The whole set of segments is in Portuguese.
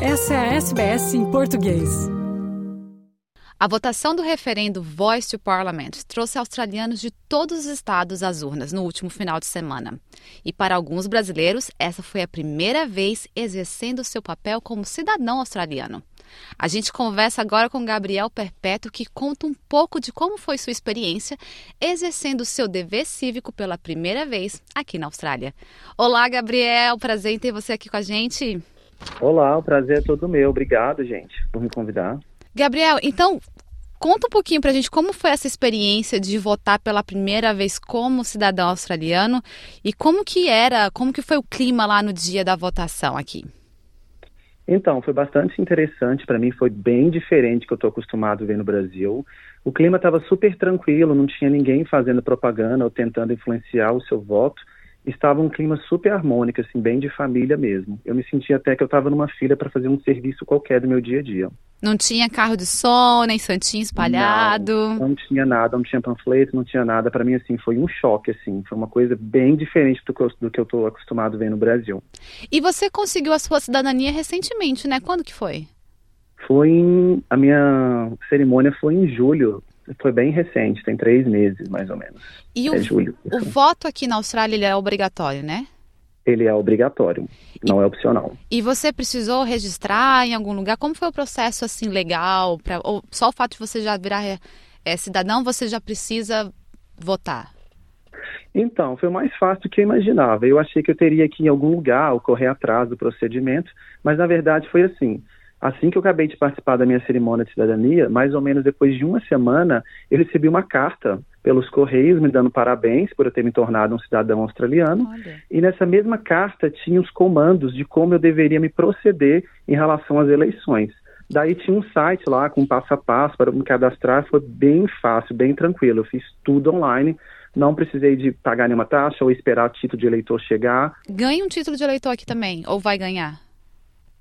Essa é a SBS em português. A votação do referendo Voice to Parliament trouxe australianos de todos os estados às urnas no último final de semana. E para alguns brasileiros, essa foi a primeira vez exercendo seu papel como cidadão australiano. A gente conversa agora com Gabriel Perpétuo, que conta um pouco de como foi sua experiência exercendo seu dever cívico pela primeira vez aqui na Austrália. Olá, Gabriel, prazer em ter você aqui com a gente. Olá, o prazer é todo meu. Obrigado, gente, por me convidar. Gabriel, então conta um pouquinho pra gente como foi essa experiência de votar pela primeira vez como cidadão australiano e como que era, como que foi o clima lá no dia da votação aqui. Então, foi bastante interessante para mim, foi bem diferente do que eu estou acostumado a ver no Brasil. O clima estava super tranquilo, não tinha ninguém fazendo propaganda ou tentando influenciar o seu voto estava um clima super harmônico, assim, bem de família mesmo. Eu me sentia até que eu estava numa fila para fazer um serviço qualquer do meu dia a dia. Não tinha carro de som, nem santinho espalhado? Não, não tinha nada, não tinha panfleto, não tinha nada. Para mim, assim, foi um choque, assim. Foi uma coisa bem diferente do que eu, do que eu estou acostumado a ver no Brasil. E você conseguiu a sua cidadania recentemente, né? Quando que foi? Foi em... A minha cerimônia foi em julho foi bem recente, tem três meses mais ou menos. E é o, julho, o voto aqui na Austrália ele é obrigatório, né? Ele é obrigatório, não e, é opcional. E você precisou registrar em algum lugar? Como foi o processo assim legal? Pra, ou só o fato de você já virar é, é, cidadão, você já precisa votar? Então, foi mais fácil do que eu imaginava. Eu achei que eu teria que ir em algum lugar ou correr atrás do procedimento, mas na verdade foi assim. Assim que eu acabei de participar da minha cerimônia de cidadania, mais ou menos depois de uma semana, eu recebi uma carta pelos Correios me dando parabéns por eu ter me tornado um cidadão australiano. Olha. E nessa mesma carta tinha os comandos de como eu deveria me proceder em relação às eleições. Daí tinha um site lá com passo a passo para me cadastrar, foi bem fácil, bem tranquilo. Eu fiz tudo online, não precisei de pagar nenhuma taxa ou esperar o título de eleitor chegar. Ganha um título de eleitor aqui também, ou vai ganhar?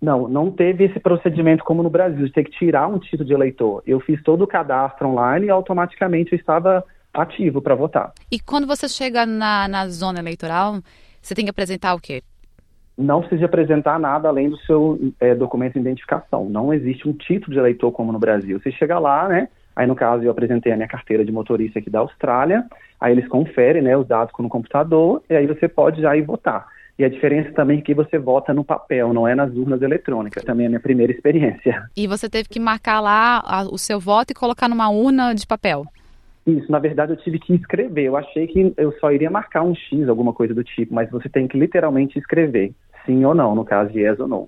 Não, não teve esse procedimento como no Brasil, de ter que tirar um título de eleitor. Eu fiz todo o cadastro online e automaticamente eu estava ativo para votar. E quando você chega na, na zona eleitoral, você tem que apresentar o quê? Não precisa apresentar nada além do seu é, documento de identificação. Não existe um título de eleitor como no Brasil. Você chega lá, né? Aí, no caso, eu apresentei a minha carteira de motorista aqui da Austrália. Aí eles conferem né, os dados no computador e aí você pode já ir votar. E a diferença também é que você vota no papel, não é nas urnas eletrônicas. Também é a minha primeira experiência. E você teve que marcar lá o seu voto e colocar numa urna de papel? Isso, na verdade eu tive que escrever. Eu achei que eu só iria marcar um X, alguma coisa do tipo, mas você tem que literalmente escrever, sim ou não, no caso de yes ou não.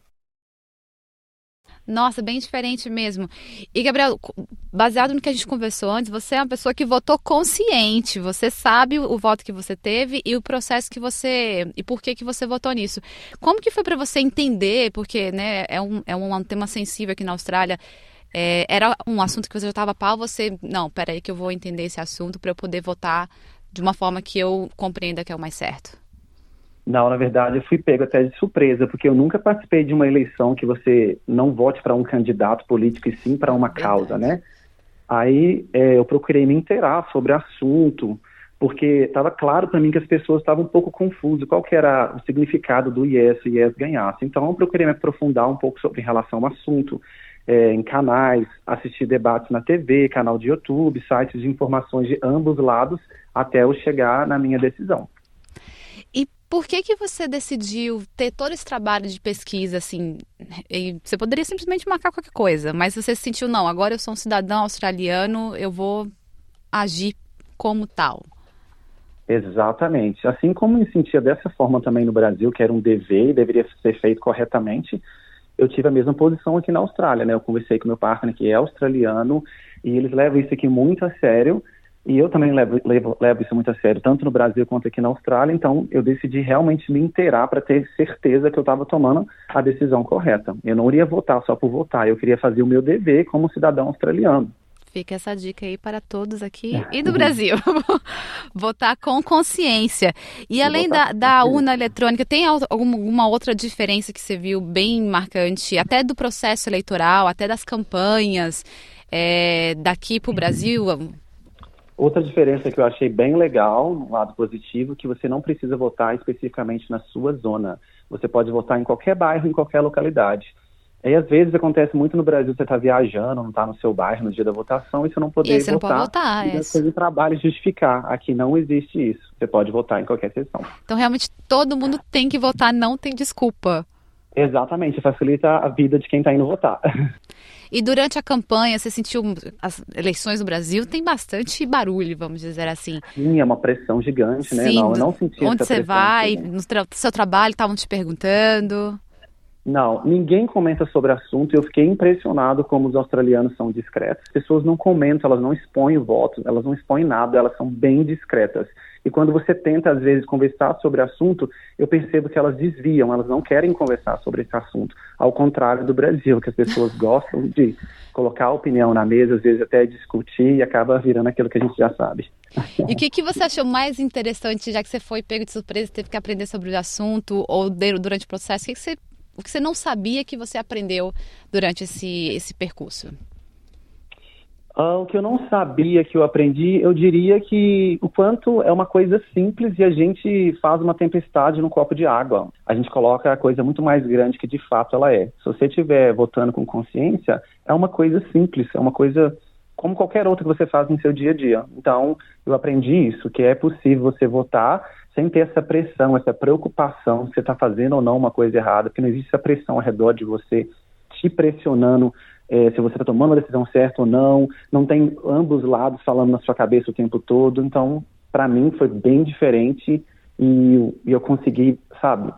Nossa, bem diferente mesmo. E, Gabriel, baseado no que a gente conversou antes, você é uma pessoa que votou consciente. Você sabe o, voto que você teve e o processo que você. e por que, que você votou nisso. Como que foi para você entender? Porque né, é, um, é um tema sensível aqui na Austrália. É, era um assunto que você já estava pau, você. Não, peraí, que eu vou entender esse assunto para eu poder votar de uma forma que eu compreenda que é o mais certo. Não, na verdade, eu fui pego até de surpresa, porque eu nunca participei de uma eleição que você não vote para um candidato político e sim para uma causa, né? Aí é, eu procurei me inteirar sobre o assunto, porque estava claro para mim que as pessoas estavam um pouco confusas, qual que era o significado do yes e yes ganhasse. Então eu procurei me aprofundar um pouco sobre em relação ao assunto, é, em canais, assistir debates na TV, canal de YouTube, sites de informações de ambos lados, até eu chegar na minha decisão. Por que, que você decidiu ter todo esse trabalho de pesquisa, assim? você poderia simplesmente marcar qualquer coisa, mas você se sentiu, não, agora eu sou um cidadão australiano, eu vou agir como tal. Exatamente. Assim como me sentia dessa forma também no Brasil, que era um dever e deveria ser feito corretamente, eu tive a mesma posição aqui na Austrália, né? Eu conversei com meu partner que é australiano e eles levam isso aqui muito a sério E eu também levo, levo, levo, isso muito a sério, tanto no Brasil quanto aqui na Austrália. Então, eu decidi realmente me inteirar para ter certeza que eu estava tomando a decisão correta. Eu não iria votar só por votar, eu queria fazer o meu dever como cidadão australiano. Fica essa dica aí para todos aqui e do Brasil. Votar com consciência. E além da, da urna eletrônica, tem alguma outra diferença que você viu bem marcante, até do processo eleitoral, até das campanhas é, daqui para o Brasil? Outra diferença que eu achei bem legal, no lado positivo, que você não precisa votar especificamente na sua zona. Você pode votar em qualquer bairro, em qualquer localidade. E às vezes acontece muito no Brasil, você está viajando, não está no seu bairro no dia da votação e você não poder e você votar. Não pode votar, e depois o trabalho justificar. Aqui não existe isso. Você pode votar em qualquer sessão. Então realmente todo mundo tem que votar, não tem desculpa. Exatamente, facilita a vida de quem está indo votar. E durante a campanha, você sentiu as eleições no Brasil tem bastante barulho, vamos dizer assim. Sim, é uma pressão gigante, né? Sim, não, eu não senti Onde você vai, no tra seu trabalho, estavam te perguntando. Não, ninguém comenta sobre o assunto. Eu fiquei impressionado como os australianos são discretos. As pessoas não comentam, elas não expõem votos, elas não expõem nada, elas são bem discretas. E quando você tenta, às vezes, conversar sobre o assunto, eu percebo que elas desviam, elas não querem conversar sobre esse assunto. Ao contrário do Brasil, que as pessoas gostam de colocar a opinião na mesa, às vezes até discutir e acaba virando aquilo que a gente já sabe. E o que, que você achou mais interessante, já que você foi pego de surpresa e teve que aprender sobre o assunto, ou durante o processo, o que, que você o que você não sabia que você aprendeu durante esse, esse percurso? Ah, o que eu não sabia que eu aprendi, eu diria que o quanto é uma coisa simples e a gente faz uma tempestade num copo de água. A gente coloca a coisa muito mais grande que de fato ela é. Se você estiver votando com consciência, é uma coisa simples, é uma coisa como qualquer outra que você faz no seu dia a dia. Então, eu aprendi isso, que é possível você votar sem ter essa pressão, essa preocupação se você está fazendo ou não uma coisa errada, porque não existe essa pressão ao redor de você te pressionando é, se você está tomando a decisão certa ou não, não tem ambos lados falando na sua cabeça o tempo todo. Então, para mim, foi bem diferente e, e, eu consegui, sabe,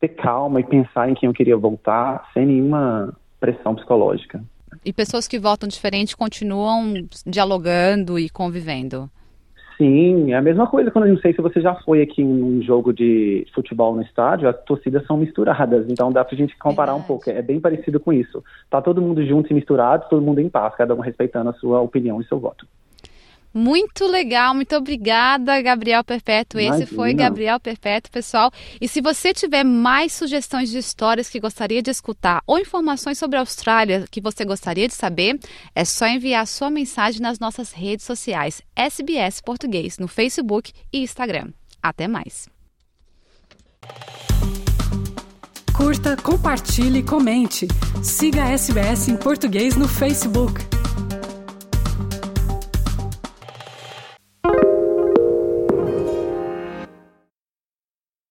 ter calma e pensar em quem eu queria voltar sem nenhuma pressão psicológica. E pessoas que votam diferente continuam dialogando e convivendo? Sim, é a mesma coisa quando eu não sei se você já foi aqui em um jogo de futebol no estádio, as torcidas são misturadas, então dá pra gente comparar Verdade. um pouco, é bem parecido com isso. Tá todo mundo junto e misturado, todo mundo em paz, cada um respeitando a sua opinião e seu voto. Muito legal, muito obrigada, Gabriel Perpétuo. Imagina. Esse foi Gabriel Perpétuo, pessoal. E se você tiver mais sugestões de histórias que gostaria de escutar ou informações sobre a Austrália que você gostaria de saber, é só enviar sua mensagem nas nossas redes sociais, SBS Português, no Facebook e Instagram. Até mais. Curta, compartilhe, comente. Siga a SBS em português no Facebook.